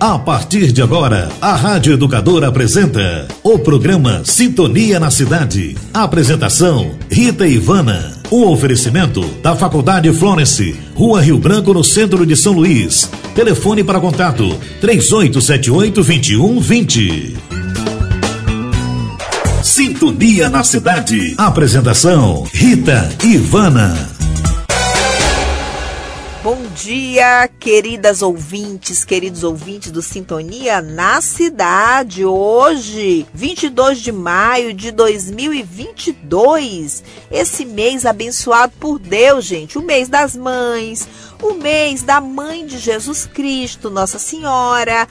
A partir de agora, a Rádio Educadora apresenta o programa Sintonia na Cidade. Apresentação: Rita Ivana. Um oferecimento da Faculdade Florence, Rua Rio Branco, no centro de São Luís. Telefone para contato: 3878-2120. Sintonia na Cidade. Apresentação: Rita Ivana. Dia, queridas ouvintes, queridos ouvintes do Sintonia na Cidade. Hoje, 22 de maio de 2022. Esse mês abençoado por Deus, gente. O mês das mães, o mês da mãe de Jesus Cristo, Nossa Senhora.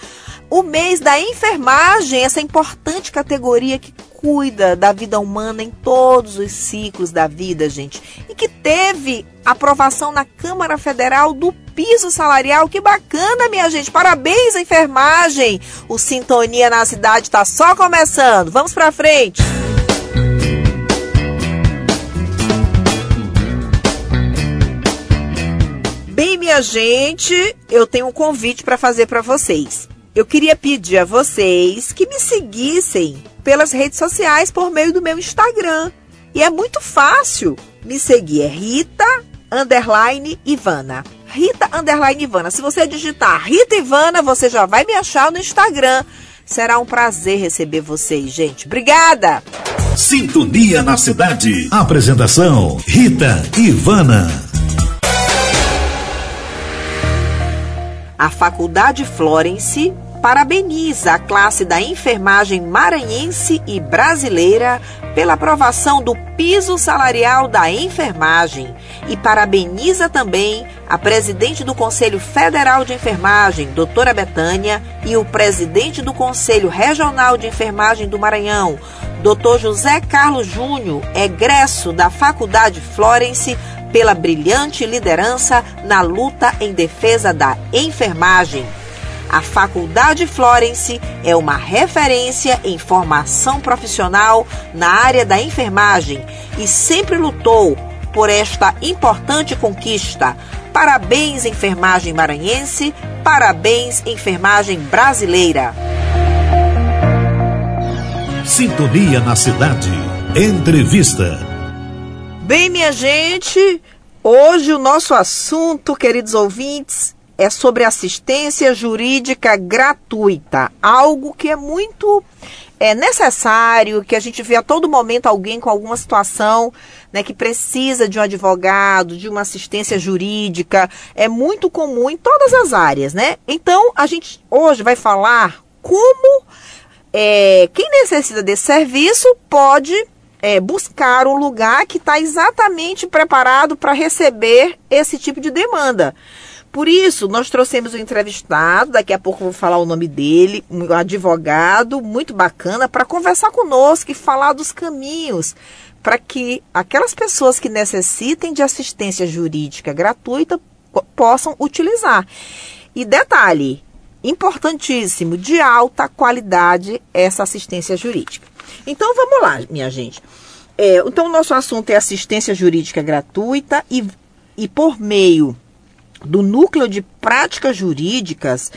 O mês da enfermagem, essa importante categoria que cuida da vida humana em todos os ciclos da vida, gente. E que teve aprovação na Câmara Federal do piso salarial. Que bacana, minha gente. Parabéns enfermagem. O Sintonia na cidade está só começando. Vamos para frente. Bem, minha gente, eu tenho um convite para fazer para vocês. Eu queria pedir a vocês que me seguissem pelas redes sociais por meio do meu Instagram. E é muito fácil. Me seguir é Rita underline Ivana. Rita underline Ivana. Se você digitar Rita Ivana, você já vai me achar no Instagram. Será um prazer receber vocês, gente. Obrigada! Sintonia na cidade. Apresentação: Rita Ivana. A Faculdade Florence parabeniza a classe da enfermagem maranhense e brasileira pela aprovação do piso salarial da enfermagem e parabeniza também a presidente do Conselho Federal de Enfermagem, doutora Betânia, e o presidente do Conselho Regional de Enfermagem do Maranhão, doutor José Carlos Júnior, egresso da Faculdade Florence, pela brilhante liderança na luta em defesa da enfermagem. A Faculdade Florence é uma referência em formação profissional na área da enfermagem e sempre lutou por esta importante conquista. Parabéns, enfermagem maranhense, parabéns, enfermagem brasileira. Sintonia na cidade. Entrevista. Bem, minha gente, hoje o nosso assunto, queridos ouvintes, é sobre assistência jurídica gratuita, algo que é muito é necessário, que a gente vê a todo momento alguém com alguma situação né, que precisa de um advogado, de uma assistência jurídica, é muito comum em todas as áreas, né? Então, a gente hoje vai falar como é, quem necessita desse serviço pode é, buscar um lugar que está exatamente preparado para receber esse tipo de demanda. Por isso, nós trouxemos um entrevistado, daqui a pouco vou falar o nome dele, um advogado muito bacana, para conversar conosco e falar dos caminhos para que aquelas pessoas que necessitem de assistência jurídica gratuita possam utilizar. E detalhe, importantíssimo, de alta qualidade essa assistência jurídica. Então vamos lá, minha gente. É, então, o nosso assunto é assistência jurídica gratuita e, e por meio do núcleo de práticas jurídicas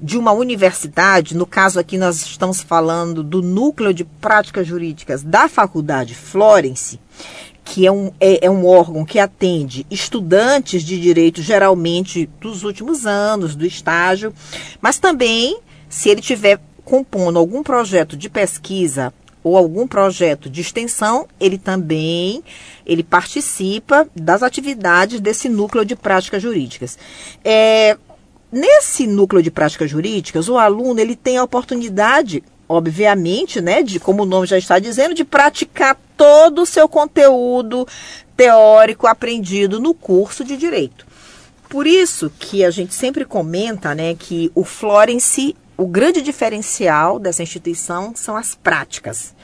de uma universidade, no caso aqui nós estamos falando do núcleo de práticas jurídicas da Faculdade Florence, que é um, é, é um órgão que atende estudantes de direito, geralmente dos últimos anos, do estágio, mas também, se ele tiver compondo algum projeto de pesquisa ou algum projeto de extensão, ele também ele participa das atividades desse núcleo de práticas jurídicas. É, nesse núcleo de práticas jurídicas, o aluno ele tem a oportunidade, obviamente, né, de como o nome já está dizendo, de praticar todo o seu conteúdo teórico aprendido no curso de direito. Por isso que a gente sempre comenta, né, que o Florence o grande diferencial dessa instituição são as práticas.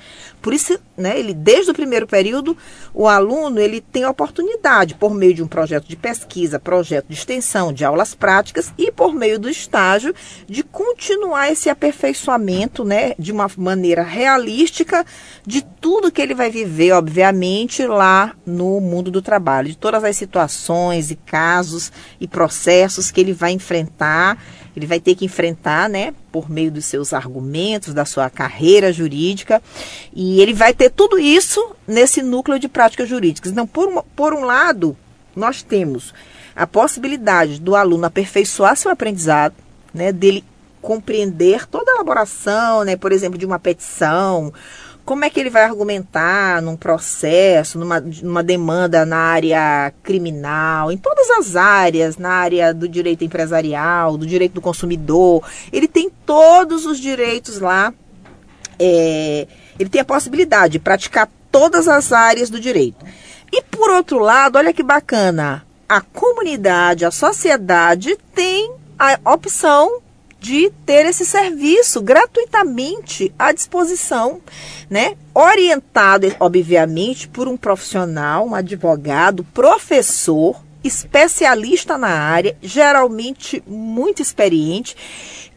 Por isso, né, ele desde o primeiro período, o aluno ele tem a oportunidade, por meio de um projeto de pesquisa, projeto de extensão, de aulas práticas e por meio do estágio, de continuar esse aperfeiçoamento, né, de uma maneira realística de tudo que ele vai viver, obviamente, lá no mundo do trabalho, de todas as situações e casos e processos que ele vai enfrentar ele vai ter que enfrentar, né, por meio dos seus argumentos, da sua carreira jurídica, e ele vai ter tudo isso nesse núcleo de práticas jurídicas. Então, por um, por um lado, nós temos a possibilidade do aluno aperfeiçoar seu aprendizado, né, dele compreender toda a elaboração, né, por exemplo, de uma petição como é que ele vai argumentar num processo, numa, numa demanda na área criminal, em todas as áreas, na área do direito empresarial, do direito do consumidor. Ele tem todos os direitos lá. É, ele tem a possibilidade de praticar todas as áreas do direito. E por outro lado, olha que bacana, a comunidade, a sociedade tem a opção de ter esse serviço gratuitamente à disposição, né? Orientado, obviamente, por um profissional, um advogado, professor, especialista na área, geralmente muito experiente,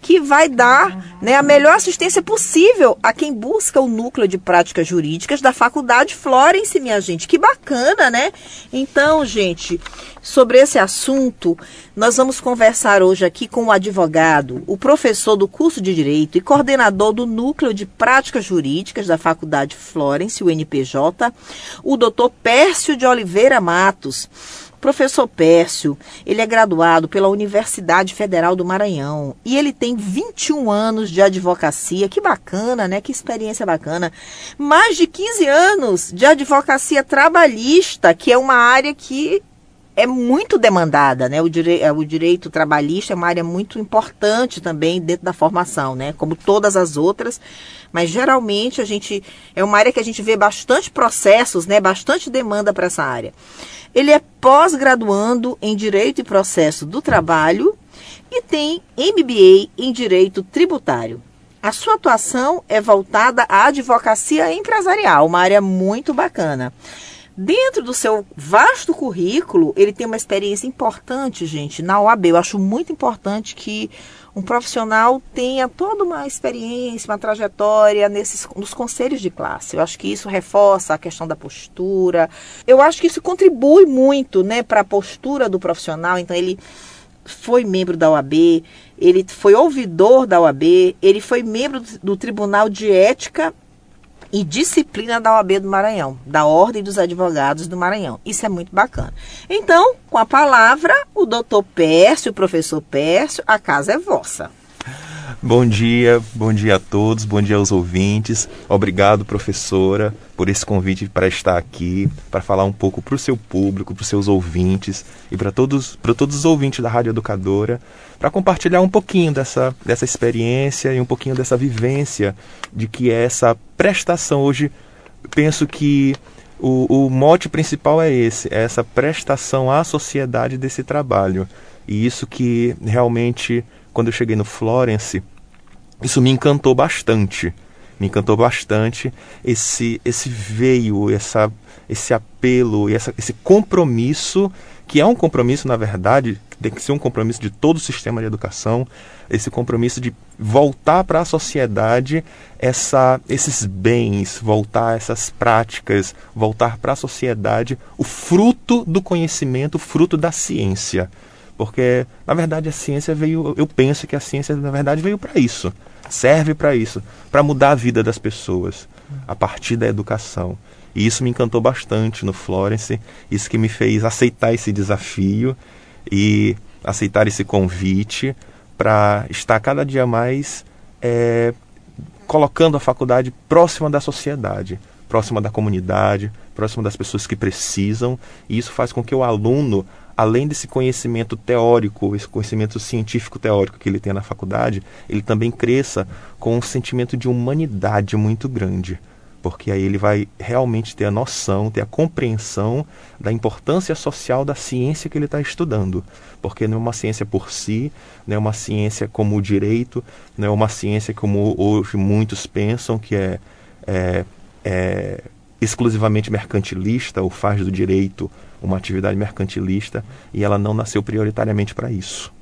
que vai dar né, a melhor assistência possível a quem busca o núcleo de práticas jurídicas da Faculdade Florence, minha gente. Que bacana, né? Então, gente, sobre esse assunto, nós vamos conversar hoje aqui com o advogado, o professor do curso de Direito e coordenador do Núcleo de Práticas Jurídicas da Faculdade Florence, o NPJ, o doutor Pércio de Oliveira Matos. Professor Pércio, ele é graduado pela Universidade Federal do Maranhão e ele tem 21 anos de advocacia. Que bacana, né? Que experiência bacana. Mais de 15 anos de advocacia trabalhista, que é uma área que é muito demandada, né? O, direi o direito trabalhista é uma área muito importante também dentro da formação, né? Como todas as outras, mas geralmente a gente é uma área que a gente vê bastante processos, né? Bastante demanda para essa área. Ele é pós-graduando em Direito e Processo do Trabalho e tem MBA em Direito Tributário. A sua atuação é voltada à advocacia empresarial, uma área muito bacana. Dentro do seu vasto currículo, ele tem uma experiência importante, gente, na OAB. Eu acho muito importante que um profissional tenha toda uma experiência, uma trajetória nesses, nos conselhos de classe. Eu acho que isso reforça a questão da postura. Eu acho que isso contribui muito né, para a postura do profissional. Então, ele foi membro da OAB, ele foi ouvidor da OAB, ele foi membro do Tribunal de Ética e disciplina da OAB do Maranhão, da Ordem dos Advogados do Maranhão. Isso é muito bacana. Então, com a palavra, o doutor Pércio, o professor Pércio, a casa é vossa. Bom dia, bom dia a todos, bom dia aos ouvintes. Obrigado, professora, por esse convite para estar aqui, para falar um pouco para o seu público, para os seus ouvintes e para todos, para todos os ouvintes da Rádio Educadora, para compartilhar um pouquinho dessa, dessa experiência e um pouquinho dessa vivência de que é essa prestação hoje. Penso que o, o mote principal é esse, é essa prestação à sociedade desse trabalho. E isso que realmente, quando eu cheguei no Florence, isso me encantou bastante. Me encantou bastante esse esse veio, essa, esse apelo e esse compromisso, que é um compromisso, na verdade, tem que ser um compromisso de todo o sistema de educação, esse compromisso de voltar para a sociedade essa, esses bens, voltar essas práticas, voltar para a sociedade o fruto do conhecimento, o fruto da ciência. Porque, na verdade, a ciência veio, eu penso que a ciência, na verdade, veio para isso. Serve para isso, para mudar a vida das pessoas a partir da educação. E isso me encantou bastante no Florence, isso que me fez aceitar esse desafio e aceitar esse convite para estar cada dia mais é, colocando a faculdade próxima da sociedade, próxima da comunidade, próxima das pessoas que precisam, e isso faz com que o aluno além desse conhecimento teórico, esse conhecimento científico teórico que ele tem na faculdade, ele também cresça com um sentimento de humanidade muito grande. porque aí ele vai realmente ter a noção, ter a compreensão da importância social da ciência que ele está estudando, porque não é uma ciência por si, não é uma ciência como o direito, não é uma ciência como hoje muitos pensam que é, é, é exclusivamente mercantilista ou faz do direito uma atividade mercantilista e ela não nasceu prioritariamente para isso.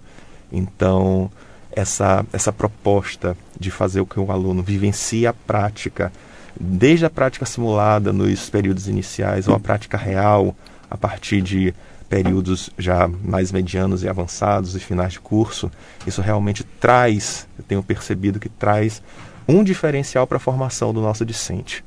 Então, essa, essa proposta de fazer o que o aluno vivencie a prática desde a prática simulada nos períodos iniciais ou a prática real a partir de períodos já mais medianos e avançados e finais de curso, isso realmente traz, eu tenho percebido que traz um diferencial para a formação do nosso discente.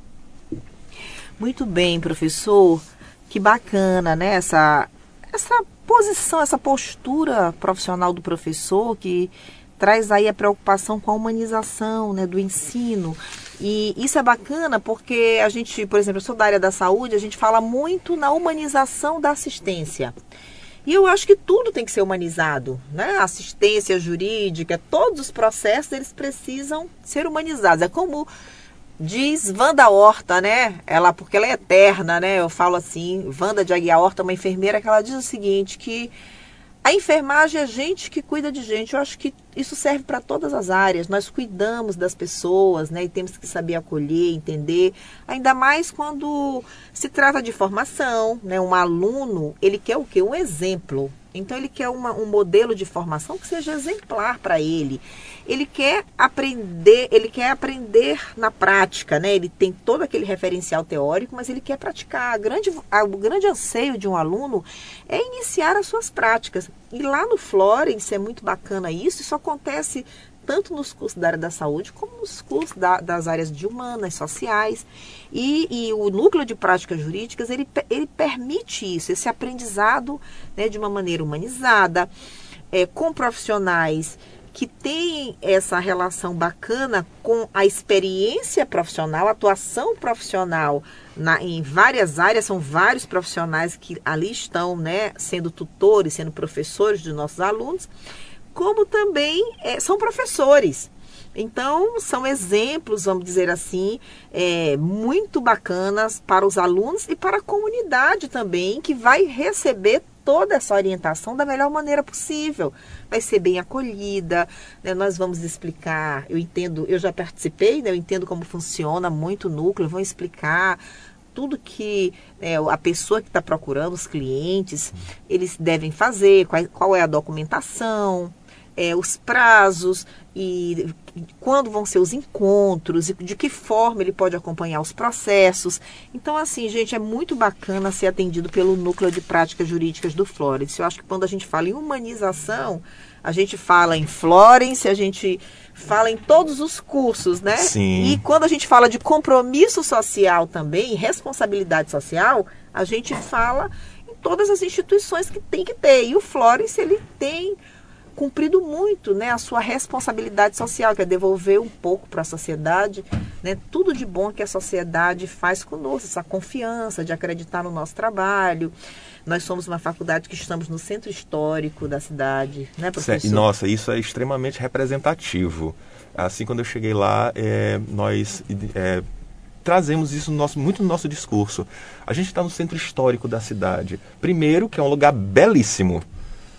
Muito bem, professor. Que bacana, né? Essa, essa posição, essa postura profissional do professor que traz aí a preocupação com a humanização né, do ensino. E isso é bacana porque a gente, por exemplo, eu sou da área da saúde, a gente fala muito na humanização da assistência. E eu acho que tudo tem que ser humanizado, né? Assistência jurídica, todos os processos eles precisam ser humanizados. É como diz Wanda Horta, né? Ela porque ela é eterna, né? Eu falo assim, Wanda de Aguiar Horta, uma enfermeira que ela diz o seguinte que a enfermagem é gente que cuida de gente. Eu acho que isso serve para todas as áreas. Nós cuidamos das pessoas, né? E temos que saber acolher, entender. Ainda mais quando se trata de formação, né? Um aluno, ele quer o quê? Um exemplo. Então ele quer uma, um modelo de formação que seja exemplar para ele. Ele quer aprender, ele quer aprender na prática, né? Ele tem todo aquele referencial teórico, mas ele quer praticar. A grande, a, o grande anseio de um aluno é iniciar as suas práticas. E lá no Florence é muito bacana isso. Isso acontece tanto nos cursos da área da saúde como nos cursos da, das áreas de humanas, sociais. E, e, o núcleo de práticas jurídicas, ele, ele permite isso, esse aprendizado né, de uma maneira humanizada, é, com profissionais que têm essa relação bacana com a experiência profissional, atuação profissional na, em várias áreas, são vários profissionais que ali estão né, sendo tutores, sendo professores dos nossos alunos como também é, são professores. Então, são exemplos, vamos dizer assim, é, muito bacanas para os alunos e para a comunidade também, que vai receber toda essa orientação da melhor maneira possível. Vai ser bem acolhida, né? nós vamos explicar, eu entendo, eu já participei, né? eu entendo como funciona muito o núcleo, vão explicar tudo que é, a pessoa que está procurando, os clientes, eles devem fazer, qual, qual é a documentação, é, os prazos e quando vão ser os encontros e de que forma ele pode acompanhar os processos. Então, assim, gente, é muito bacana ser atendido pelo Núcleo de Práticas Jurídicas do Florence. Eu acho que quando a gente fala em humanização, a gente fala em Florence, a gente fala em todos os cursos, né? Sim. E quando a gente fala de compromisso social também, responsabilidade social, a gente fala em todas as instituições que tem que ter. E o Florence, ele tem cumprido muito né, a sua responsabilidade social, que é devolver um pouco para a sociedade né, tudo de bom que a sociedade faz conosco, essa confiança de acreditar no nosso trabalho. Nós somos uma faculdade que estamos no centro histórico da cidade, né, professor? Nossa, isso é extremamente representativo. Assim, quando eu cheguei lá, é, nós é, trazemos isso no nosso, muito no nosso discurso. A gente está no centro histórico da cidade. Primeiro, que é um lugar belíssimo.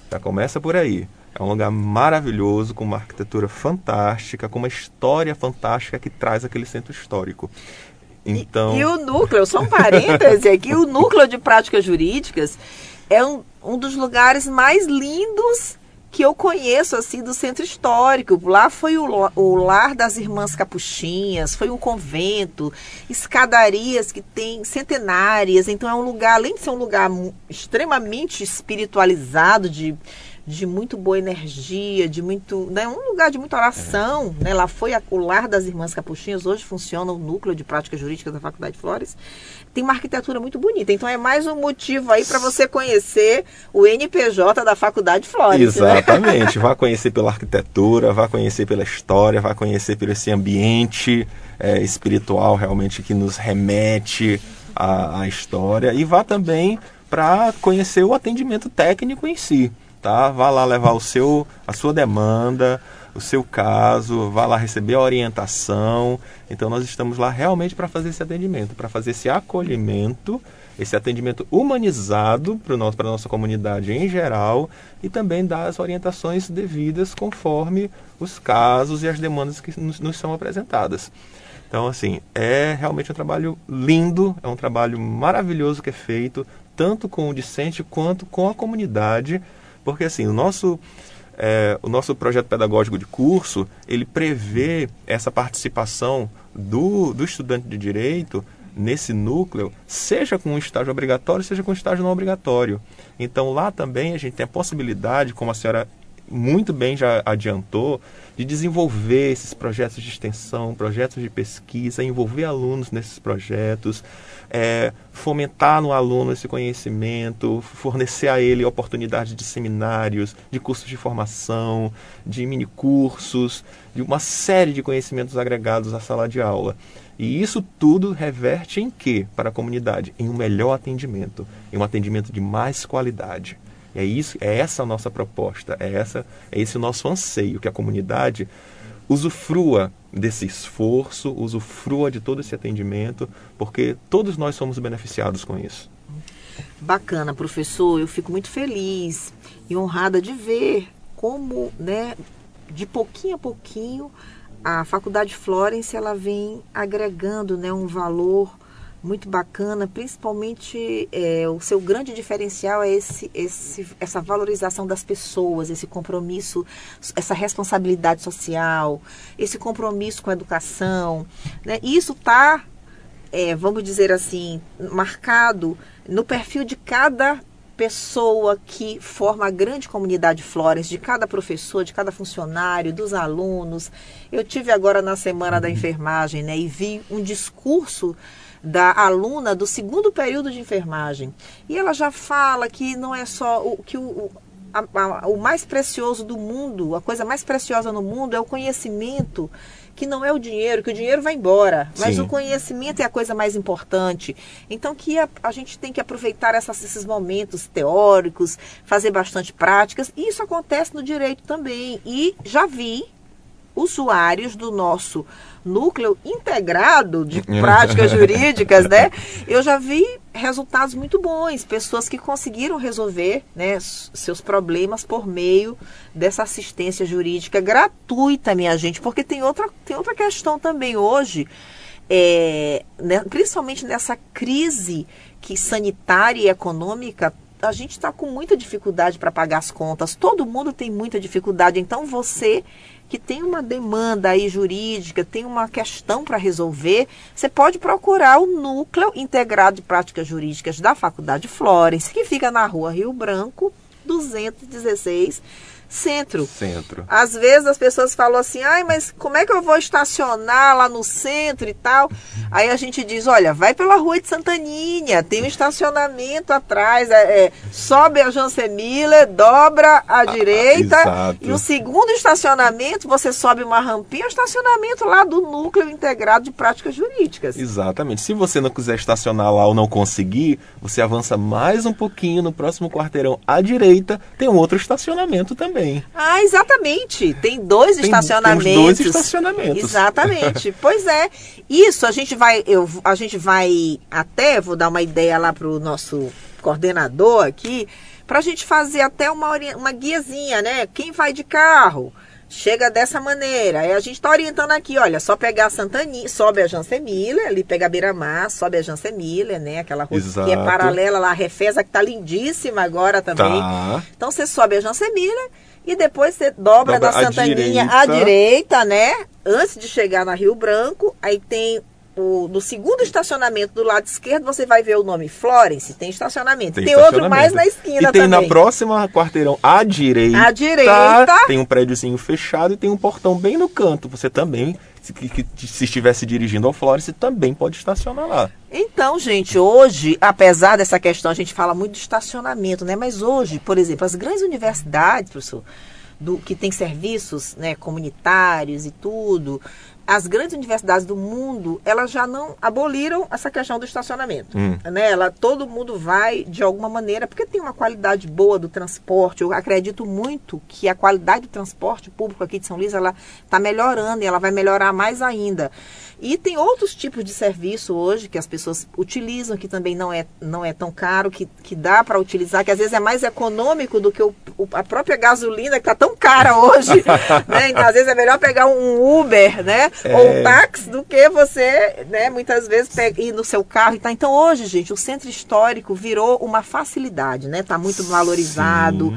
Já começa por aí. É um lugar maravilhoso, com uma arquitetura fantástica, com uma história fantástica que traz aquele centro histórico. Então... E, e o núcleo, só um parêntese aqui, o núcleo de práticas jurídicas é um, um dos lugares mais lindos que eu conheço assim do centro histórico. Lá foi o, o lar das irmãs capuchinhas, foi um convento, escadarias que tem centenárias. Então é um lugar, além de ser um lugar extremamente espiritualizado de de muito boa energia, de muito, né, um lugar de muita oração, é. né? Lá foi a, o lar das irmãs capuchinhas, hoje funciona o núcleo de prática jurídica da Faculdade de Flores. Tem uma arquitetura muito bonita, então é mais um motivo aí para você conhecer o NPJ da Faculdade de Flores. Né? Exatamente, né? vá conhecer pela arquitetura, vá conhecer pela história, vá conhecer pelo esse ambiente é, espiritual realmente que nos remete à, à história e vá também para conhecer o atendimento técnico em si tá? Vá lá levar o seu, a sua demanda, o seu caso, vá lá receber a orientação. Então nós estamos lá realmente para fazer esse atendimento, para fazer esse acolhimento, esse atendimento humanizado para a nossa comunidade em geral e também dar as orientações devidas conforme os casos e as demandas que nos, nos são apresentadas. Então, assim, é realmente um trabalho lindo, é um trabalho maravilhoso que é feito, tanto com o discente quanto com a comunidade, porque, assim, o nosso, é, o nosso projeto pedagógico de curso, ele prevê essa participação do, do estudante de direito nesse núcleo, seja com um estágio obrigatório, seja com estágio não obrigatório. Então, lá também a gente tem a possibilidade, como a senhora muito bem já adiantou, de desenvolver esses projetos de extensão, projetos de pesquisa, envolver alunos nesses projetos, é, fomentar no aluno esse conhecimento, fornecer a ele oportunidades de seminários, de cursos de formação, de minicursos, de uma série de conhecimentos agregados à sala de aula. E isso tudo reverte em quê para a comunidade? Em um melhor atendimento, em um atendimento de mais qualidade. É isso, é essa a nossa proposta, é essa, é esse o nosso anseio que a comunidade usufrua desse esforço, usufrua de todo esse atendimento, porque todos nós somos beneficiados com isso. Bacana, professor. Eu fico muito feliz e honrada de ver como, né, de pouquinho a pouquinho, a Faculdade Florence ela vem agregando, né, um valor muito bacana, principalmente é, o seu grande diferencial é esse, esse, essa valorização das pessoas, esse compromisso, essa responsabilidade social, esse compromisso com a educação. Né? E isso está, é, vamos dizer assim, marcado no perfil de cada pessoa que forma a grande comunidade Florence, de cada professor, de cada funcionário, dos alunos. Eu tive agora na semana da enfermagem, né, e vi um discurso da aluna do segundo período de enfermagem. E ela já fala que não é só o que o, a, a, o mais precioso do mundo, a coisa mais preciosa no mundo é o conhecimento, que não é o dinheiro, que o dinheiro vai embora, mas Sim. o conhecimento é a coisa mais importante. Então que a, a gente tem que aproveitar essas, esses momentos teóricos, fazer bastante práticas, e isso acontece no direito também. E já vi usuários do nosso núcleo integrado de práticas jurídicas, né? Eu já vi resultados muito bons, pessoas que conseguiram resolver né, seus problemas por meio dessa assistência jurídica gratuita, minha gente, porque tem outra, tem outra questão também hoje, é, né, principalmente nessa crise que sanitária e econômica a gente está com muita dificuldade para pagar as contas. Todo mundo tem muita dificuldade. Então você que tem uma demanda aí jurídica, tem uma questão para resolver, você pode procurar o Núcleo Integrado de Práticas Jurídicas da Faculdade Florence, que fica na rua Rio Branco, 216 centro. Centro. Às vezes as pessoas falam assim, ai, mas como é que eu vou estacionar lá no centro e tal? Aí a gente diz, olha, vai pela rua de Santaninha, tem um estacionamento atrás, é, é, sobe a Jansemila, dobra à ah, direita, e o segundo estacionamento, você sobe uma rampinha, é o estacionamento lá do Núcleo Integrado de Práticas Jurídicas. Exatamente. Se você não quiser estacionar lá ou não conseguir, você avança mais um pouquinho no próximo quarteirão à direita, tem um outro estacionamento também também. Ah, exatamente. Tem dois Tem, estacionamentos. dois estacionamentos. Exatamente. pois é. Isso a gente vai, eu, a gente vai até, vou dar uma ideia lá para o nosso coordenador aqui, para a gente fazer até uma, uma guiazinha, né? Quem vai de carro? chega dessa maneira. Aí a gente está orientando aqui, olha, só pegar a Santaninha, sobe a Jansemiller, ali pega a Beira-Mar, sobe a Jansemiller, né? Aquela rua Exato. que é paralela lá, a Refesa, que tá lindíssima agora também. Tá. Então você sobe a Jansemiller e depois você dobra, dobra da Santaninha à direita. à direita, né? Antes de chegar na Rio Branco, aí tem o, no segundo estacionamento do lado esquerdo, você vai ver o nome Florence, tem estacionamento. Tem, tem estacionamento. outro mais na esquina e tem também. na próxima quarteirão à direita. À direita. Tem um prédiozinho fechado e tem um portão bem no canto. Você também, se, se estivesse dirigindo ao Florence, também pode estacionar lá. Então, gente, hoje, apesar dessa questão, a gente fala muito de estacionamento, né? Mas hoje, por exemplo, as grandes universidades, professor, do, que tem serviços né, comunitários e tudo, as grandes universidades do mundo, elas já não aboliram essa questão do estacionamento. Hum. Né? Ela, todo mundo vai de alguma maneira, porque tem uma qualidade boa do transporte. Eu acredito muito que a qualidade do transporte público aqui de São Luís, ela está melhorando e ela vai melhorar mais ainda. E tem outros tipos de serviço hoje que as pessoas utilizam, que também não é, não é tão caro, que, que dá para utilizar, que às vezes é mais econômico do que o, o, a própria gasolina, que está tão cara hoje. né? Então, às vezes é melhor pegar um Uber, né? É... Ou um táxi, do que você, né, muitas vezes, ir no seu carro. Tá? Então, hoje, gente, o centro histórico virou uma facilidade, né? Está muito valorizado.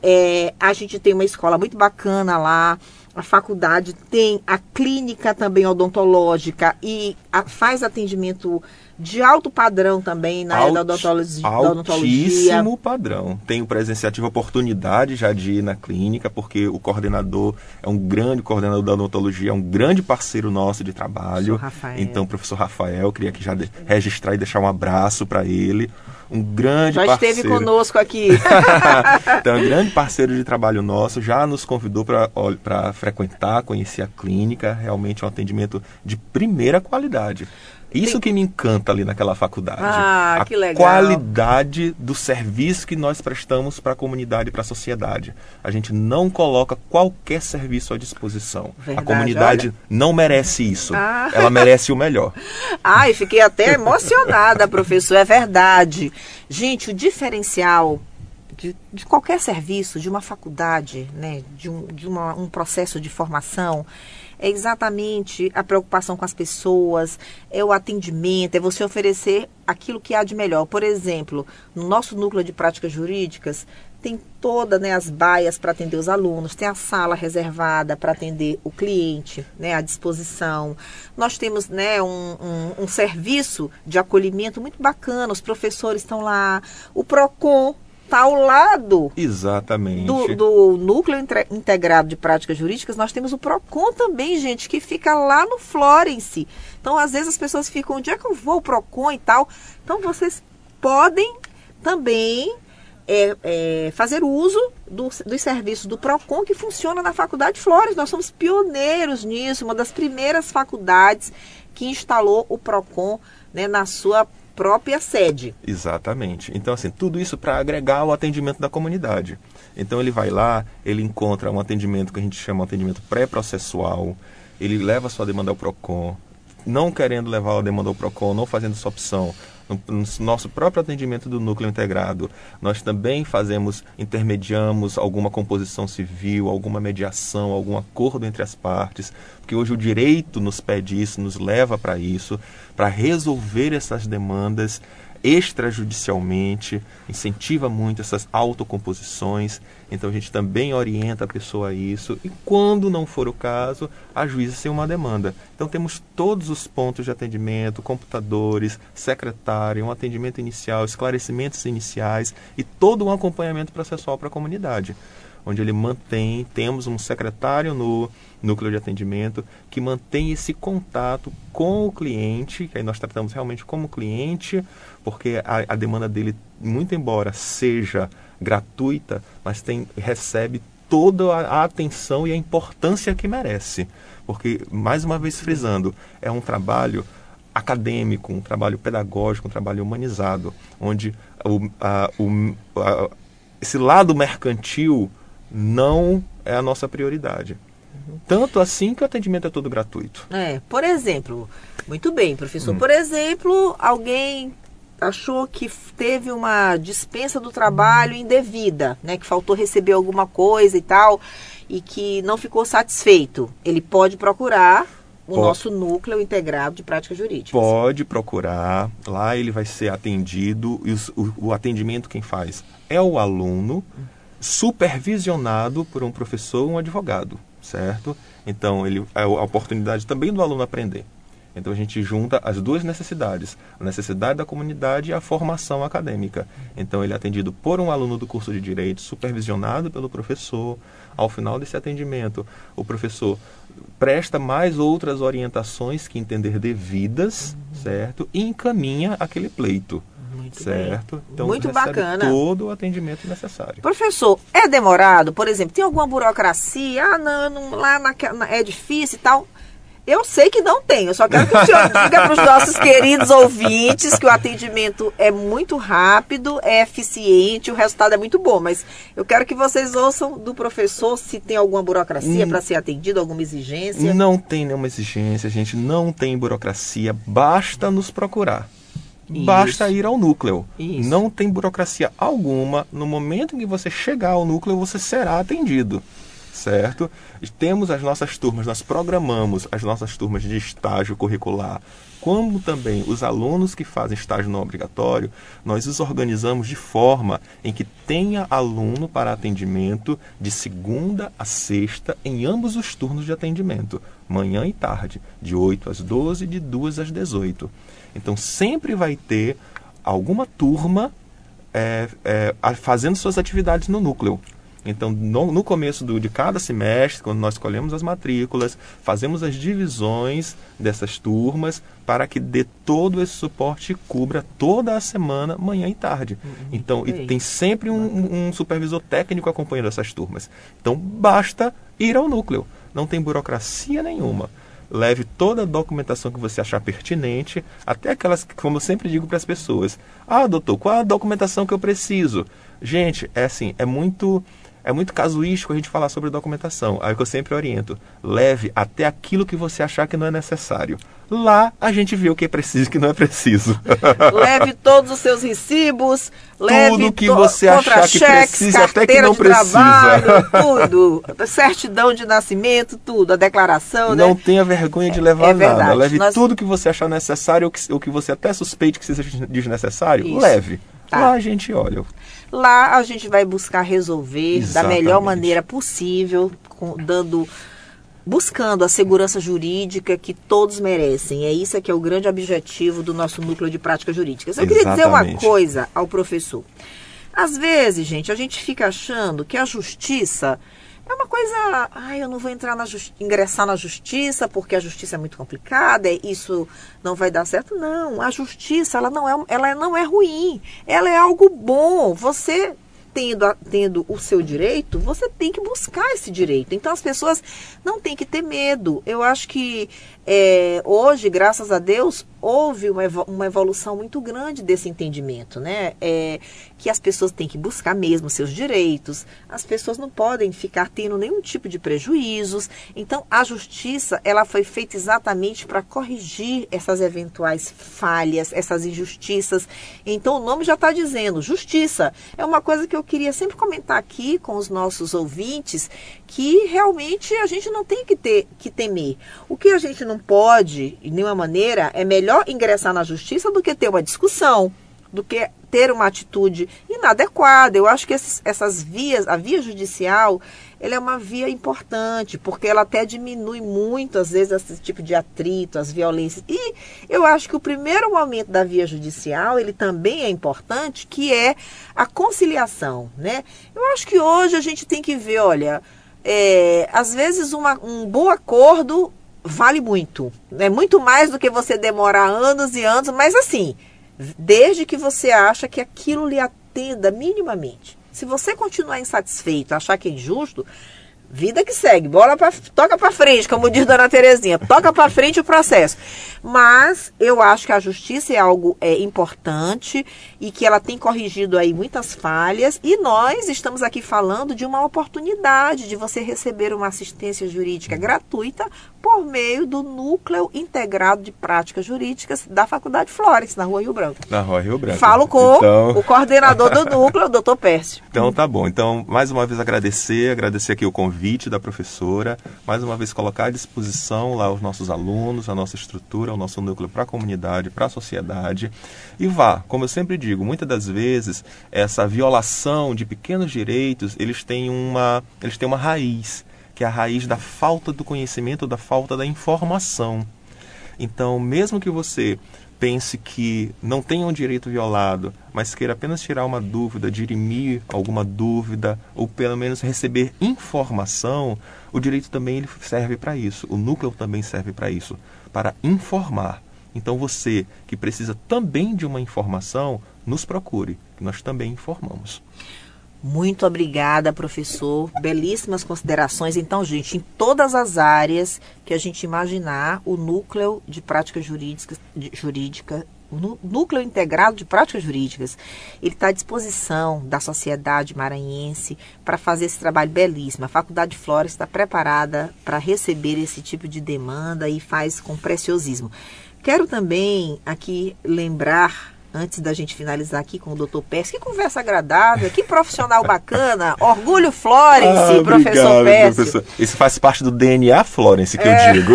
É, a gente tem uma escola muito bacana lá a faculdade tem a clínica também odontológica e a, faz atendimento de alto padrão também na área da odontologia. Altíssimo padrão. Tenho presenciado, tive oportunidade já de ir na clínica, porque o coordenador é um grande coordenador da odontologia, é um grande parceiro nosso de trabalho. Então, o professor Rafael, queria que já de, registrar e deixar um abraço para ele um grande já parceiro. Já esteve conosco aqui. então, um grande parceiro de trabalho nosso, já nos convidou para frequentar, conhecer a clínica, realmente é um atendimento de primeira qualidade. Isso que me encanta ali naquela faculdade. Ah, a que legal. qualidade do serviço que nós prestamos para a comunidade e para a sociedade. A gente não coloca qualquer serviço à disposição. Verdade, a comunidade olha. não merece isso. Ah. Ela merece o melhor. Ai, fiquei até emocionada, professor. É verdade. Gente, o diferencial de, de, qualquer serviço, de uma faculdade, né, de, um, de uma, um processo de formação, é exatamente a preocupação com as pessoas, é o atendimento, é você oferecer aquilo que há de melhor. Por exemplo, no nosso núcleo de práticas jurídicas, tem todas né, as baias para atender os alunos, tem a sala reservada para atender o cliente, né, à disposição. Nós temos né, um, um, um serviço de acolhimento muito bacana, os professores estão lá, o PROCON está ao lado Exatamente. Do, do Núcleo Integrado de Práticas Jurídicas, nós temos o PROCON também, gente, que fica lá no Florence. Então, às vezes as pessoas ficam, onde é que eu vou, o PROCON e tal? Então, vocês podem também é, é, fazer uso do, dos serviços do PROCON que funciona na Faculdade Flores. Nós somos pioneiros nisso, uma das primeiras faculdades que instalou o PROCON né, na sua própria sede. Exatamente. Então, assim, tudo isso para agregar o atendimento da comunidade. Então, ele vai lá, ele encontra um atendimento que a gente chama de atendimento pré-processual, ele leva sua demanda ao PROCON, não querendo levar a demanda ao PROCON, não fazendo essa opção, no, nosso próprio atendimento do núcleo integrado, nós também fazemos, intermediamos alguma composição civil, alguma mediação, algum acordo entre as partes, porque hoje o direito nos pede isso, nos leva para isso, para resolver essas demandas extrajudicialmente, incentiva muito essas autocomposições, então a gente também orienta a pessoa a isso, e quando não for o caso, ajuiza-se uma demanda. Então temos todos os pontos de atendimento, computadores, secretário, um atendimento inicial, esclarecimentos iniciais e todo um acompanhamento processual para a comunidade onde ele mantém, temos um secretário no núcleo de atendimento que mantém esse contato com o cliente, que aí nós tratamos realmente como cliente, porque a, a demanda dele, muito embora seja gratuita, mas tem, recebe toda a atenção e a importância que merece. Porque, mais uma vez frisando, é um trabalho acadêmico, um trabalho pedagógico, um trabalho humanizado, onde o, a, o, a, esse lado mercantil não é a nossa prioridade. Tanto assim que o atendimento é todo gratuito. É, por exemplo, muito bem, professor. Hum. Por exemplo, alguém achou que teve uma dispensa do trabalho indevida, né, que faltou receber alguma coisa e tal, e que não ficou satisfeito. Ele pode procurar o pode, nosso núcleo integrado de práticas jurídicas. Pode procurar, lá ele vai ser atendido e o, o atendimento quem faz é o aluno. Hum supervisionado por um professor ou um advogado, certo? Então, ele, é a oportunidade também do aluno aprender. Então, a gente junta as duas necessidades, a necessidade da comunidade e a formação acadêmica. Então, ele é atendido por um aluno do curso de Direito, supervisionado pelo professor. Ao final desse atendimento, o professor presta mais outras orientações que entender devidas, certo? E encaminha aquele pleito. Muito certo. Bem. Então, Muito bacana. todo o atendimento necessário. Professor, é demorado? Por exemplo, tem alguma burocracia? Ah, não, não lá na, na, é difícil e tal. Eu sei que não tem. Eu só quero que o senhor diga para os nossos queridos ouvintes que o atendimento é muito rápido, é eficiente, o resultado é muito bom. Mas eu quero que vocês ouçam do professor se tem alguma burocracia hum, para ser atendido, alguma exigência. Não tem nenhuma exigência, gente. Não tem burocracia. Basta nos procurar. Isso. Basta ir ao núcleo. Isso. Não tem burocracia alguma. No momento em que você chegar ao núcleo, você será atendido certo? Temos as nossas turmas, nós programamos as nossas turmas de estágio curricular, como também os alunos que fazem estágio não obrigatório, nós os organizamos de forma em que tenha aluno para atendimento de segunda a sexta em ambos os turnos de atendimento, manhã e tarde, de 8 às 12 de 2 às 18. Então sempre vai ter alguma turma é, é, fazendo suas atividades no núcleo. Então, no, no começo do, de cada semestre, quando nós escolhemos as matrículas, fazemos as divisões dessas turmas para que dê todo esse suporte e cubra toda a semana, manhã e tarde. Uhum. Então, e tem sempre um, um supervisor técnico acompanhando essas turmas. Então, basta ir ao núcleo. Não tem burocracia nenhuma leve toda a documentação que você achar pertinente, até aquelas que, como eu sempre digo para as pessoas: Ah, doutor, qual a documentação que eu preciso? Gente, é assim, é muito é muito casuístico a gente falar sobre documentação. Aí que eu sempre oriento, leve até aquilo que você achar que não é necessário. Lá a gente vê o que é preciso e o que não é preciso. leve todos os seus recibos, leve tudo que você achar que precisa até que não precisa. Trabalho, tudo, certidão de nascimento, tudo, a declaração. Não né? tenha vergonha de levar é, é nada. Leve Nós... tudo que você achar necessário ou que, ou que você até suspeite que seja desnecessário, Isso. leve. Tá. Lá a gente olha. Lá a gente vai buscar resolver Exatamente. da melhor maneira possível, com, dando buscando a segurança jurídica que todos merecem. É isso que é o grande objetivo do nosso núcleo de práticas jurídicas. Eu Exatamente. queria dizer uma coisa ao professor. Às vezes, gente, a gente fica achando que a justiça é uma coisa, ai, eu não vou entrar na ingressar na justiça porque a justiça é muito complicada, isso não vai dar certo. Não, a justiça ela não é, ela não é ruim, ela é algo bom. Você tendo, tendo o seu direito, você tem que buscar esse direito. Então as pessoas não têm que ter medo. Eu acho que é, hoje, graças a Deus, houve uma evolução muito grande desse entendimento, né? É, que as pessoas têm que buscar mesmo seus direitos, as pessoas não podem ficar tendo nenhum tipo de prejuízos. Então, a justiça, ela foi feita exatamente para corrigir essas eventuais falhas, essas injustiças. Então, o nome já está dizendo, justiça. É uma coisa que eu queria sempre comentar aqui com os nossos ouvintes, que realmente a gente não tem que ter que temer. O que a gente não pode, de nenhuma maneira, é melhor ingressar na justiça do que ter uma discussão, do que ter uma atitude inadequada. Eu acho que esses, essas vias, a via judicial, ela é uma via importante, porque ela até diminui muito, às vezes, esse tipo de atrito, as violências. E eu acho que o primeiro momento da via judicial, ele também é importante, que é a conciliação, né? Eu acho que hoje a gente tem que ver, olha, é, às vezes uma, um bom acordo vale muito. É muito mais do que você demorar anos e anos, mas assim, desde que você acha que aquilo lhe atenda minimamente. Se você continuar insatisfeito, achar que é injusto, Vida que segue, bola pra, toca para frente, como diz Dona Terezinha, toca para frente o processo. Mas eu acho que a justiça é algo é, importante e que ela tem corrigido aí muitas falhas. E nós estamos aqui falando de uma oportunidade de você receber uma assistência jurídica gratuita por meio do Núcleo Integrado de Práticas Jurídicas da Faculdade Flores, na Rua Rio Branco. Na Rua Rio Branco. Falo com então... o coordenador do núcleo, o doutor Pércio. Então tá bom. Então, mais uma vez agradecer, agradecer aqui o convite convite da professora, mais uma vez colocar à disposição lá os nossos alunos, a nossa estrutura, o nosso núcleo para a comunidade, para a sociedade. E vá, como eu sempre digo, muitas das vezes essa violação de pequenos direitos, eles têm uma, eles têm uma raiz, que é a raiz da falta do conhecimento, da falta da informação. Então, mesmo que você pense que não tenha um direito violado, mas queira apenas tirar uma dúvida, dirimir alguma dúvida, ou pelo menos receber informação, o direito também ele serve para isso. O núcleo também serve para isso, para informar. Então você que precisa também de uma informação, nos procure, que nós também informamos. Muito obrigada, professor. Belíssimas considerações. Então, gente, em todas as áreas que a gente imaginar, o núcleo de práticas jurídicas, de, jurídica, o núcleo integrado de práticas jurídicas, ele está à disposição da sociedade maranhense para fazer esse trabalho belíssimo. A Faculdade de Flores está preparada para receber esse tipo de demanda e faz com preciosismo. Quero também aqui lembrar antes da gente finalizar aqui com o doutor Pérez, que conversa agradável, que profissional bacana. Orgulho Florence, ah, professor Pérez. Isso faz parte do DNA Florence que é. eu digo.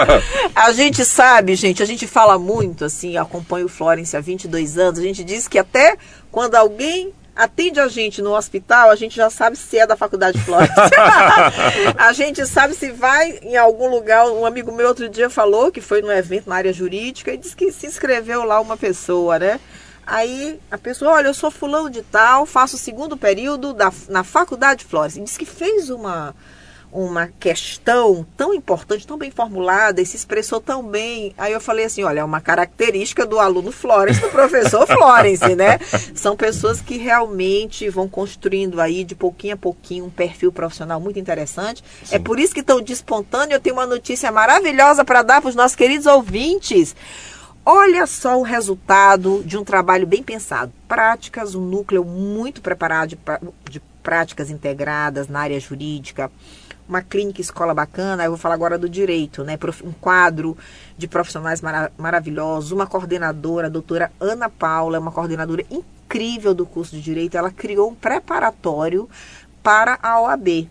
a gente sabe, gente, a gente fala muito, assim, acompanho o Florence há 22 anos, a gente diz que até quando alguém atende a gente no hospital, a gente já sabe se é da Faculdade Flores. a gente sabe se vai em algum lugar. Um amigo meu outro dia falou que foi num evento na área jurídica e disse que se inscreveu lá uma pessoa, né? Aí a pessoa, olha, eu sou fulano de tal, faço o segundo período da, na Faculdade Flores. E disse que fez uma uma questão tão importante, tão bem formulada e se expressou tão bem. Aí eu falei assim, olha, é uma característica do aluno Florence, do professor Florence, né? São pessoas que realmente vão construindo aí de pouquinho a pouquinho um perfil profissional muito interessante. Sim. É por isso que estão despontando. Eu tenho uma notícia maravilhosa para dar para os nossos queridos ouvintes. Olha só o resultado de um trabalho bem pensado. Práticas, um núcleo muito preparado de, de práticas integradas na área jurídica, uma clínica escola bacana, eu vou falar agora do direito, né? Um quadro de profissionais mara maravilhosos, uma coordenadora, a doutora Ana Paula, é uma coordenadora incrível do curso de direito, ela criou um preparatório para a OAB.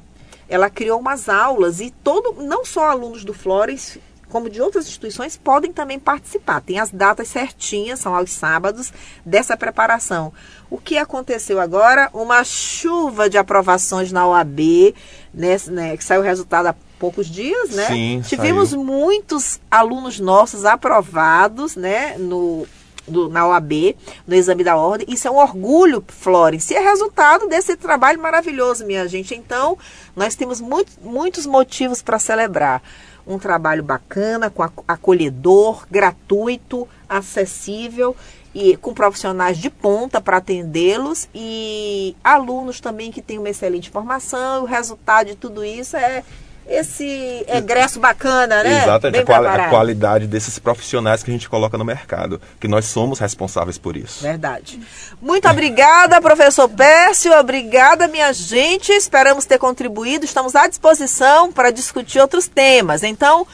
Ela criou umas aulas e todo, não só alunos do Flores como de outras instituições, podem também participar. Tem as datas certinhas, são aos sábados, dessa preparação. O que aconteceu agora? Uma chuva de aprovações na OAB, né, né, que saiu o resultado há poucos dias, né? Sim, Tivemos saiu. muitos alunos nossos aprovados, né, no, do, na OAB, no exame da ordem. Isso é um orgulho, Florence, e é resultado desse trabalho maravilhoso, minha gente. Então, nós temos muito, muitos motivos para celebrar um trabalho bacana, com acolhedor, gratuito, acessível e com profissionais de ponta para atendê-los e alunos também que têm uma excelente formação. O resultado de tudo isso é esse egresso bacana, né? Exatamente, a, quali a, qualidade desses profissionais que a gente coloca no mercado, que nós somos responsáveis por isso. Verdade. Muito obrigada, professor Pércio, obrigada, minha gente. Esperamos ter contribuído, estamos à disposição para discutir outros temas. Então,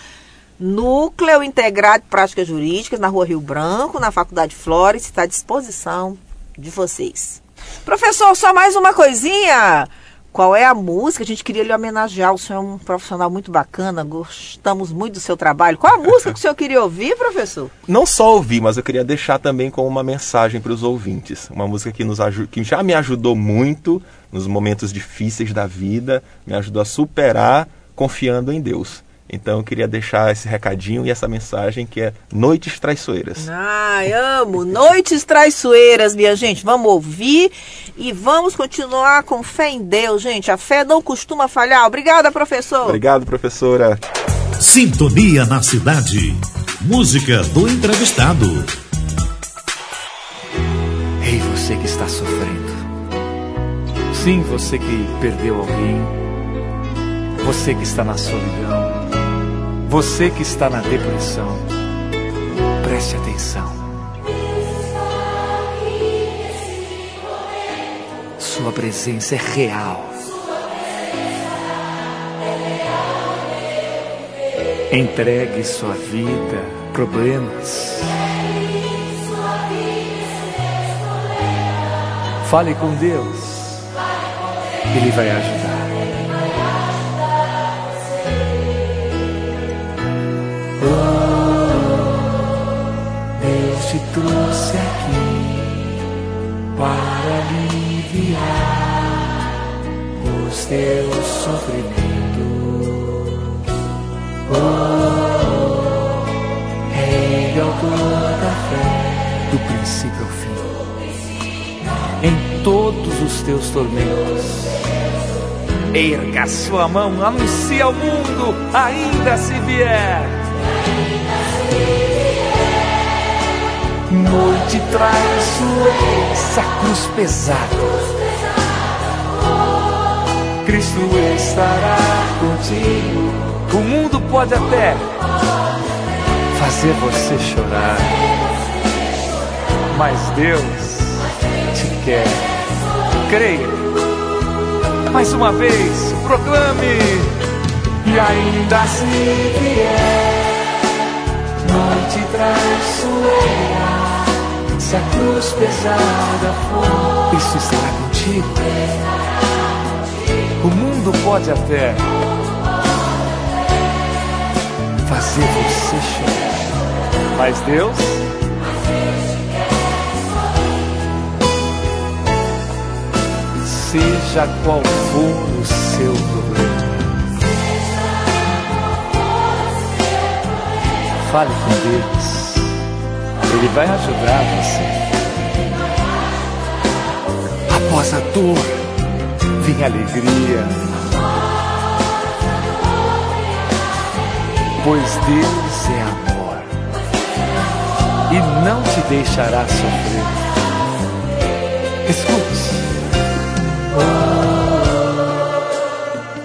Núcleo Integrado de Práticas Jurídicas, na Rua Rio Branco, na Faculdade Flores, está à disposição de vocês. Professor, só mais uma coisinha qual é a música. A gente queria lhe homenagear. O senhor é um profissional muito bacana, gostamos muito do seu trabalho. Qual a música que o senhor queria ouvir, professor? Não só ouvir, mas eu queria deixar também com uma mensagem para os ouvintes. Uma música que, nos que já me ajudou muito nos momentos difíceis da vida, me ajudou a superar confiando em Deus. Então eu queria deixar esse recadinho e essa mensagem que é Noites Traiçoeiras. Ai, amo! Noites Traiçoeiras, minha gente. Vamos ouvir e vamos continuar com fé em Deus, gente. A fé não costuma falhar. Obrigada, professor. Obrigado, professora. Sintonia na cidade. Música do entrevistado. Ei, você que está sofrendo. Sim, você que perdeu alguém. Você que está na solidão você que está na depressão, preste atenção. Sua presença é real. Entregue sua vida, problemas. Fale com Deus. Ele vai ajudar. Te trouxe aqui para aliviar os teus sofrimentos. Oh, Rei autor da fé, do princípio ao fim, em todos os teus tormentos. Erga sua mão, anuncie ao mundo, ainda se vier noite sua cruz pesada. Cristo estará contigo. O mundo pode até fazer você chorar, mas Deus te quer. Creia. Mais uma vez, proclame. E ainda se assim vier noite traiçoeira, se a cruz pesada for, Cristo estará contigo. O mundo pode até fazer você chorar, mas Deus? Seja qual for o seu Fale com Deus, Ele vai ajudar você. Após a dor, vem alegria. Pois Deus é amor e não te deixará sofrer. Escute.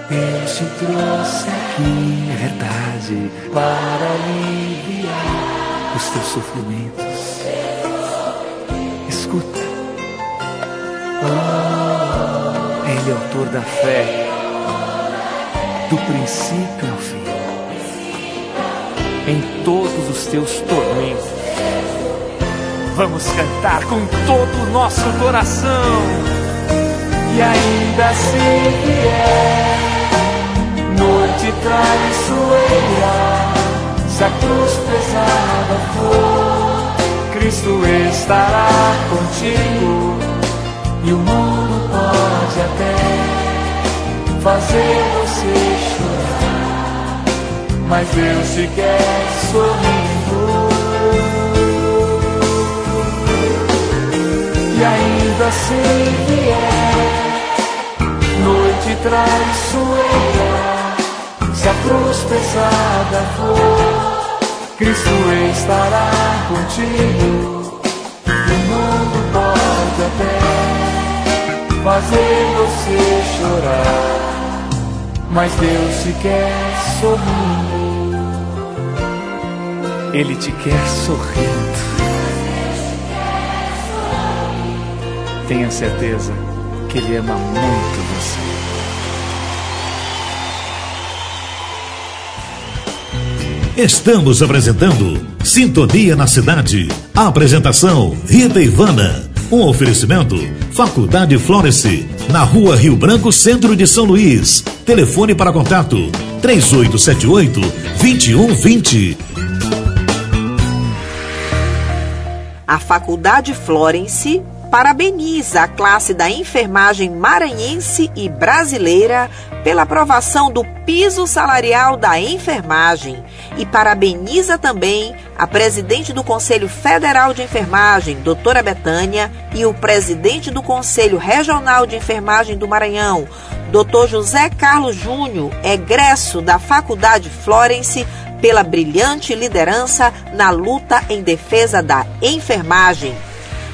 Deus te trouxe verdade, para aliviar os teus sofrimentos. Escuta. Oh. Ele é autor da fé, do princípio ao fim. Em todos os teus tormentos, vamos cantar com todo o nosso coração. E ainda assim vier noite traiçoeira, se a cruz pesada for, Cristo estará contigo e o mundo pode até fazer você chorar, mas Deus te quer sorrindo. E ainda assim vier noite traiçoeira, se a cruz pesada for, Cristo estará contigo. O mundo pode até fazer você chorar, mas Deus te quer sorrindo. Ele te quer sorrindo. Tenha certeza que Ele ama muito Estamos apresentando Sintonia na Cidade. Apresentação Rita Ivana. Um oferecimento Faculdade Florence, na rua Rio Branco, centro de São Luís. Telefone para contato 3878 2120. A Faculdade Florence parabeniza a classe da enfermagem maranhense e brasileira pela aprovação do piso salarial da enfermagem e parabeniza também a presidente do Conselho Federal de Enfermagem, doutora Betânia, e o presidente do Conselho Regional de Enfermagem do Maranhão, doutor José Carlos Júnior, egresso da Faculdade Florence, pela brilhante liderança na luta em defesa da enfermagem.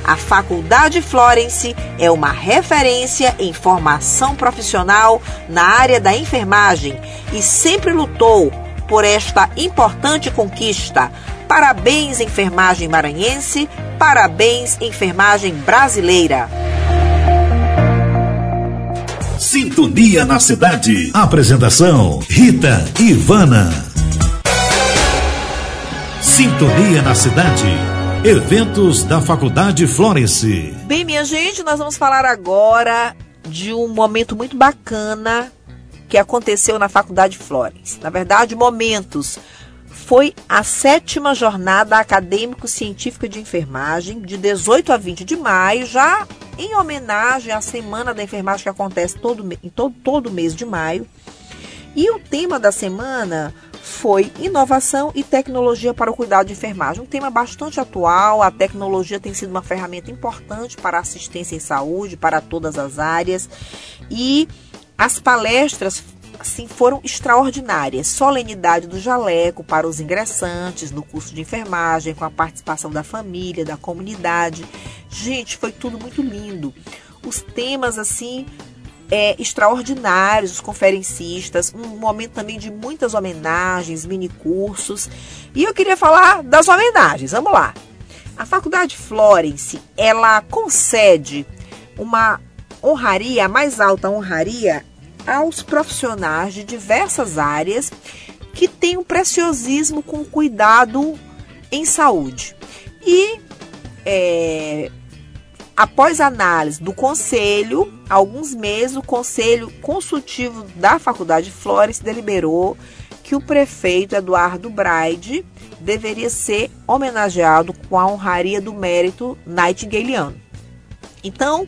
A Faculdade Florence é uma referência em formação profissional na área da enfermagem e sempre lutou por esta importante conquista. Parabéns, enfermagem maranhense, parabéns, enfermagem brasileira. Sintonia na cidade. Apresentação: Rita Ivana. Sintonia na cidade. Eventos da Faculdade Florence. Bem, minha gente, nós vamos falar agora de um momento muito bacana que aconteceu na Faculdade Florence. Na verdade, momentos. Foi a sétima jornada acadêmico-científica de enfermagem, de 18 a 20 de maio, já em homenagem à Semana da Enfermagem que acontece todo, em todo, todo mês de maio. E o tema da semana foi inovação e tecnologia para o cuidado de enfermagem. Um tema bastante atual. A tecnologia tem sido uma ferramenta importante para assistência em saúde, para todas as áreas. E as palestras assim foram extraordinárias. Solenidade do jaleco para os ingressantes no curso de enfermagem, com a participação da família, da comunidade. Gente, foi tudo muito lindo. Os temas assim é, extraordinários, os conferencistas, um momento também de muitas homenagens, mini cursos. E eu queria falar das homenagens. Vamos lá. A Faculdade Florence, ela concede uma honraria, a mais alta honraria, aos profissionais de diversas áreas que têm um preciosismo com cuidado em saúde. E é, após análise do conselho, alguns meses, o conselho consultivo da Faculdade Flores deliberou que o prefeito Eduardo Braide deveria ser homenageado com a honraria do mérito nightingaleano. Então,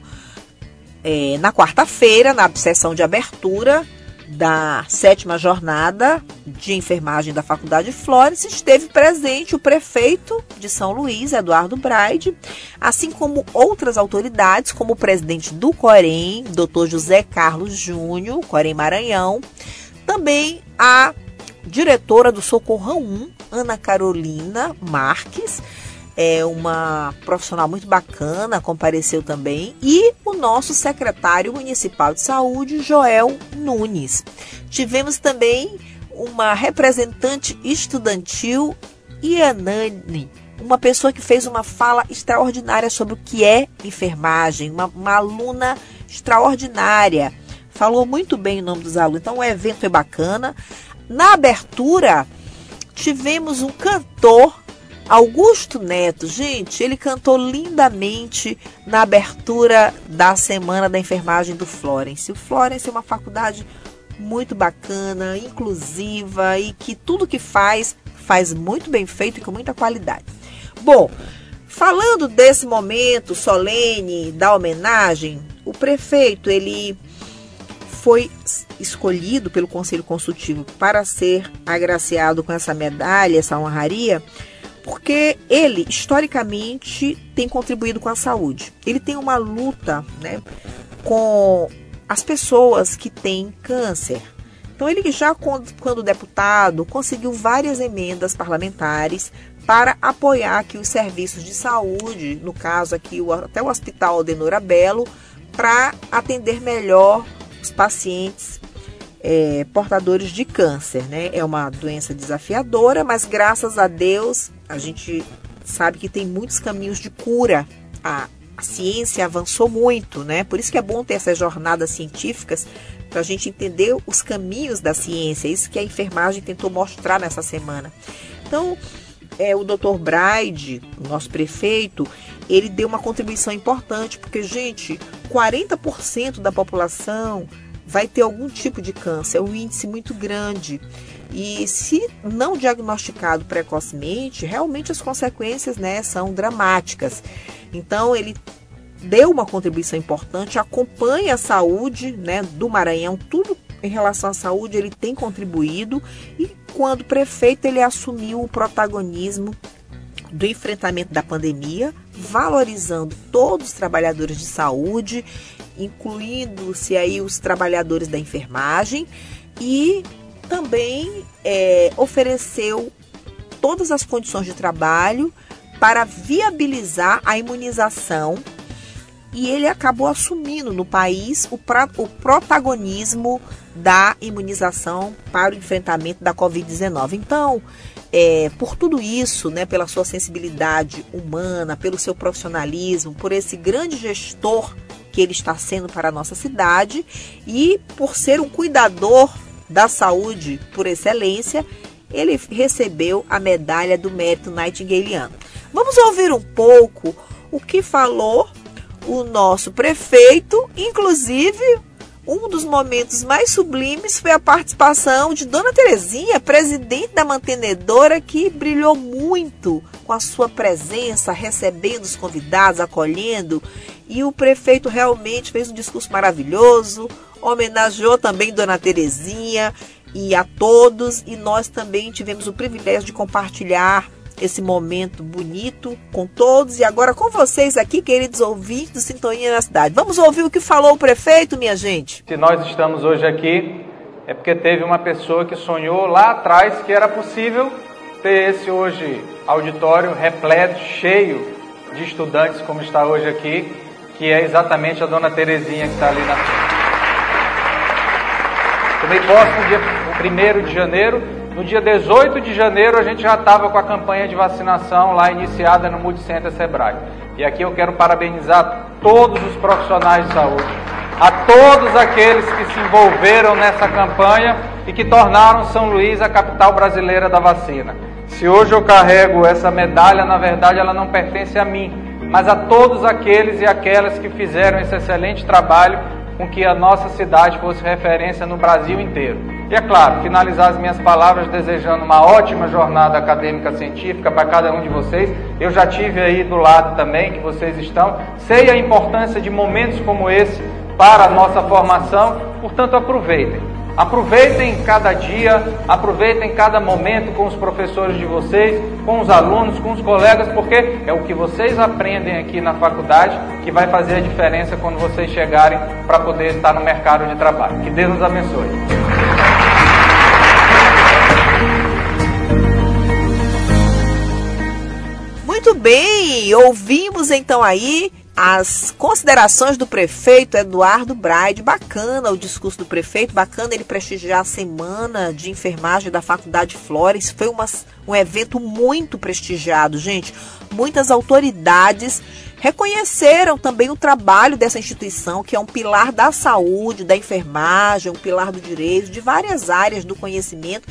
é, na quarta-feira, na sessão de abertura da sétima jornada de enfermagem da Faculdade Flores, esteve presente o prefeito de São Luís, Eduardo Braide, assim como outras autoridades, como o presidente do Corém, Dr. José Carlos Júnior, Corém Maranhão, também a diretora do Socorrão 1, Ana Carolina Marques, é uma profissional muito bacana, compareceu também, e o nosso secretário municipal de saúde, Joel Nunes. Tivemos também uma representante estudantil, Ianane, uma pessoa que fez uma fala extraordinária sobre o que é enfermagem, uma, uma aluna extraordinária. Falou muito bem o nome dos alunos, então o evento é bacana. Na abertura, tivemos um cantor Augusto Neto, gente, ele cantou lindamente na abertura da Semana da Enfermagem do Florence. O Florence é uma faculdade muito bacana, inclusiva e que tudo que faz, faz muito bem feito e com muita qualidade. Bom, falando desse momento solene da homenagem, o prefeito, ele foi escolhido pelo Conselho Consultivo para ser agraciado com essa medalha, essa honraria, porque ele, historicamente, tem contribuído com a saúde. Ele tem uma luta né, com as pessoas que têm câncer. Então, ele já, quando deputado, conseguiu várias emendas parlamentares para apoiar aqui os serviços de saúde, no caso aqui até o Hospital Denora Belo, para atender melhor os pacientes é, portadores de câncer, né? É uma doença desafiadora, mas graças a Deus a gente sabe que tem muitos caminhos de cura. A, a ciência avançou muito, né? Por isso que é bom ter essas jornadas científicas para a gente entender os caminhos da ciência. Isso que a enfermagem tentou mostrar nessa semana. Então, é, o Dr. Braide, nosso prefeito, ele deu uma contribuição importante, porque, gente, 40% da população vai ter algum tipo de câncer, é um índice muito grande. E se não diagnosticado precocemente, realmente as consequências né, são dramáticas. Então, ele deu uma contribuição importante, acompanha a saúde né, do Maranhão, tudo em relação à saúde ele tem contribuído e quando prefeito ele assumiu o protagonismo do enfrentamento da pandemia, valorizando todos os trabalhadores de saúde, incluindo-se aí os trabalhadores da enfermagem e também é, ofereceu todas as condições de trabalho para viabilizar a imunização e ele acabou assumindo no país o, pra, o protagonismo da imunização para o enfrentamento da Covid-19. Então, é, por tudo isso, né, pela sua sensibilidade humana, pelo seu profissionalismo, por esse grande gestor que ele está sendo para a nossa cidade e por ser um cuidador da saúde por excelência, ele recebeu a medalha do mérito Nightingaleano. Vamos ouvir um pouco o que falou o nosso prefeito, inclusive um dos momentos mais sublimes foi a participação de Dona Terezinha, presidente da mantenedora, que brilhou muito com a sua presença, recebendo os convidados, acolhendo. E o prefeito realmente fez um discurso maravilhoso, homenageou também Dona Terezinha e a todos. E nós também tivemos o privilégio de compartilhar esse momento bonito com todos e agora com vocês aqui, queridos ouvintes do Sintonia na Cidade. Vamos ouvir o que falou o prefeito, minha gente? Se nós estamos hoje aqui, é porque teve uma pessoa que sonhou lá atrás que era possível ter esse hoje auditório repleto, cheio de estudantes, como está hoje aqui, que é exatamente a dona Terezinha que está ali na frente. Tomei posse no dia 1 de janeiro. No dia 18 de janeiro, a gente já estava com a campanha de vacinação lá iniciada no Multicenter Sebrae. E aqui eu quero parabenizar todos os profissionais de saúde, a todos aqueles que se envolveram nessa campanha e que tornaram São Luís a capital brasileira da vacina. Se hoje eu carrego essa medalha, na verdade ela não pertence a mim, mas a todos aqueles e aquelas que fizeram esse excelente trabalho com que a nossa cidade fosse referência no Brasil inteiro. E é claro, finalizar as minhas palavras desejando uma ótima jornada acadêmica científica para cada um de vocês. Eu já tive aí do lado também que vocês estão. Sei a importância de momentos como esse para a nossa formação, portanto aproveitem. Aproveitem cada dia, aproveitem cada momento com os professores de vocês, com os alunos, com os colegas, porque é o que vocês aprendem aqui na faculdade que vai fazer a diferença quando vocês chegarem para poder estar no mercado de trabalho. Que Deus nos abençoe. Muito bem, ouvimos então aí as considerações do prefeito Eduardo Braide. Bacana o discurso do prefeito, bacana ele prestigiar a semana de enfermagem da Faculdade Flores. Foi uma, um evento muito prestigiado, gente. Muitas autoridades reconheceram também o trabalho dessa instituição, que é um pilar da saúde, da enfermagem, um pilar do direito, de várias áreas do conhecimento.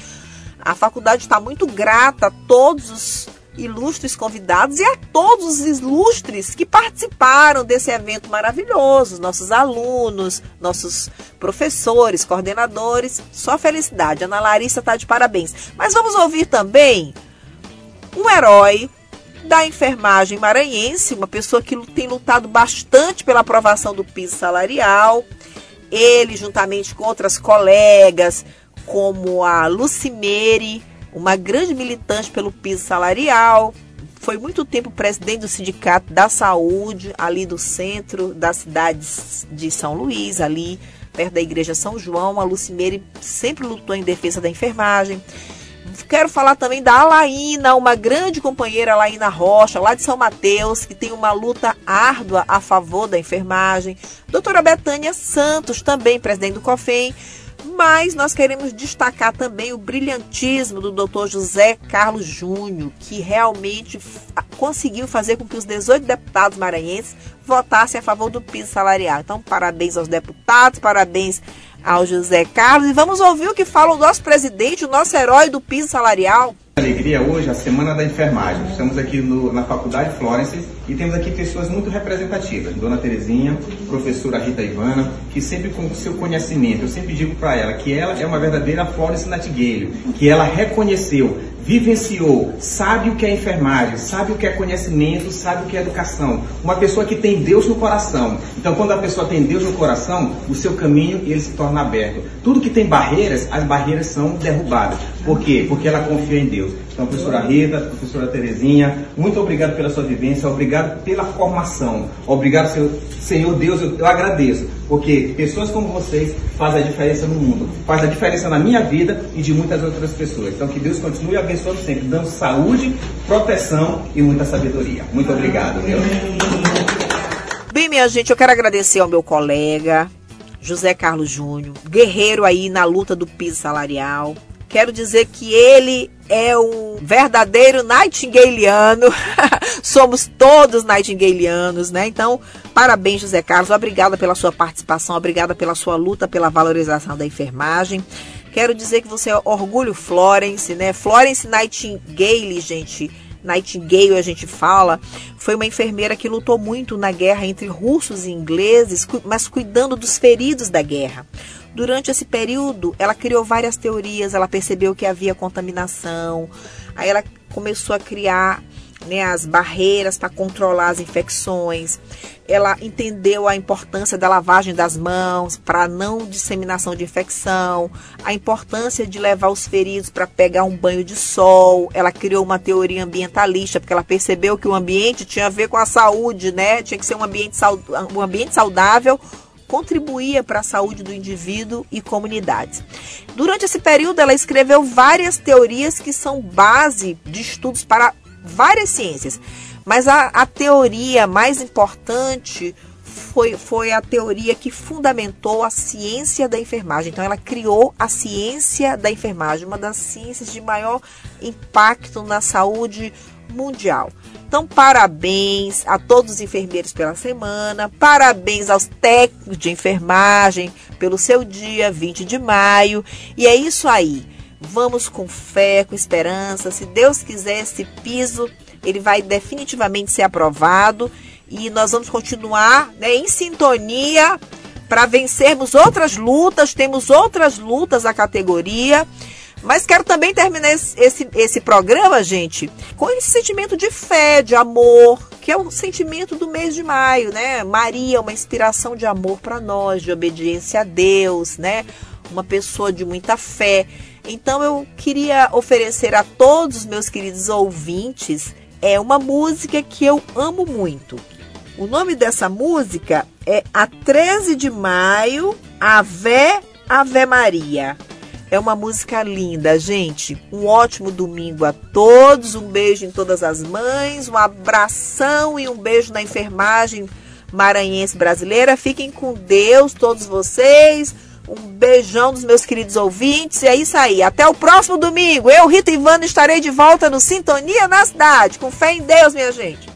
A faculdade está muito grata a todos os ilustres convidados e a todos os ilustres que participaram desse evento maravilhoso, nossos alunos, nossos professores, coordenadores. Só felicidade. Ana Larissa está de parabéns. Mas vamos ouvir também um herói da enfermagem maranhense, uma pessoa que tem lutado bastante pela aprovação do piso salarial. Ele, juntamente com outras colegas, como a Lucimere, uma grande militante pelo piso salarial, foi muito tempo presidente do Sindicato da Saúde, ali do centro da cidade de São Luís, ali perto da Igreja São João. A Lucimeire sempre lutou em defesa da enfermagem. Quero falar também da Alaína, uma grande companheira, Alaína Rocha, lá de São Mateus, que tem uma luta árdua a favor da enfermagem. Doutora Betânia Santos, também presidente do COFEM mas nós queremos destacar também o brilhantismo do Dr. José Carlos Júnior, que realmente conseguiu fazer com que os 18 deputados maranhenses votassem a favor do piso salarial. Então, parabéns aos deputados, parabéns ao José Carlos. E vamos ouvir o que fala o nosso presidente, o nosso herói do piso salarial. Alegria hoje, a Semana da Enfermagem. Estamos aqui no, na Faculdade Florence e temos aqui pessoas muito representativas. Dona Terezinha, professora Rita Ivana, que sempre com seu conhecimento, eu sempre digo para ela que ela é uma verdadeira Florence Nightingale, que ela reconheceu vivenciou, sabe o que é enfermagem, sabe o que é conhecimento, sabe o que é educação. Uma pessoa que tem Deus no coração. Então, quando a pessoa tem Deus no coração, o seu caminho ele se torna aberto. Tudo que tem barreiras, as barreiras são derrubadas. Por quê? Porque ela confia em Deus. Então, professora Rita, professora Terezinha, muito obrigado pela sua vivência, obrigado pela formação. Obrigado, Senhor, Senhor Deus, eu, eu agradeço, porque pessoas como vocês fazem a diferença no mundo, faz a diferença na minha vida e de muitas outras pessoas. Então, que Deus continue abençoando sempre, dando saúde, proteção e muita sabedoria. Muito obrigado, meu. Bem, minha gente, eu quero agradecer ao meu colega, José Carlos Júnior, guerreiro aí na luta do piso salarial. Quero dizer que ele é um verdadeiro nightingaleano. Somos todos nightingaleanos, né? Então, parabéns, José Carlos. Obrigada pela sua participação, obrigada pela sua luta pela valorização da enfermagem. Quero dizer que você é orgulho Florence, né? Florence Nightingale, gente. Nightingale a gente fala, foi uma enfermeira que lutou muito na guerra entre russos e ingleses, mas cuidando dos feridos da guerra. Durante esse período, ela criou várias teorias, ela percebeu que havia contaminação, aí ela começou a criar né, as barreiras para controlar as infecções. Ela entendeu a importância da lavagem das mãos para não disseminação de infecção, a importância de levar os feridos para pegar um banho de sol. Ela criou uma teoria ambientalista porque ela percebeu que o ambiente tinha a ver com a saúde, né? Tinha que ser um ambiente, um ambiente saudável contribuía para a saúde do indivíduo e comunidades. Durante esse período, ela escreveu várias teorias que são base de estudos para várias ciências, mas a, a teoria mais importante foi, foi a teoria que fundamentou a ciência da enfermagem. Então, ela criou a ciência da enfermagem, uma das ciências de maior impacto na saúde mundial. Então, parabéns a todos os enfermeiros pela semana, parabéns aos técnicos de enfermagem pelo seu dia 20 de maio. E é isso aí. Vamos com fé, com esperança. Se Deus quiser, esse piso ele vai definitivamente ser aprovado e nós vamos continuar né, em sintonia para vencermos outras lutas. Temos outras lutas na categoria. Mas quero também terminar esse, esse, programa, gente, com esse sentimento de fé, de amor, que é o sentimento do mês de maio, né? Maria, uma inspiração de amor para nós, de obediência a Deus, né? Uma pessoa de muita fé. Então eu queria oferecer a todos os meus queridos ouvintes é uma música que eu amo muito. O nome dessa música é A 13 de Maio, Ave Ave Maria. É uma música linda, gente. Um ótimo domingo a todos. Um beijo em todas as mães, um abração e um beijo na enfermagem maranhense brasileira. Fiquem com Deus, todos vocês. Um beijão dos meus queridos ouvintes. E é isso aí. Até o próximo domingo. Eu, Rita Ivana, estarei de volta no Sintonia na Cidade. Com fé em Deus, minha gente.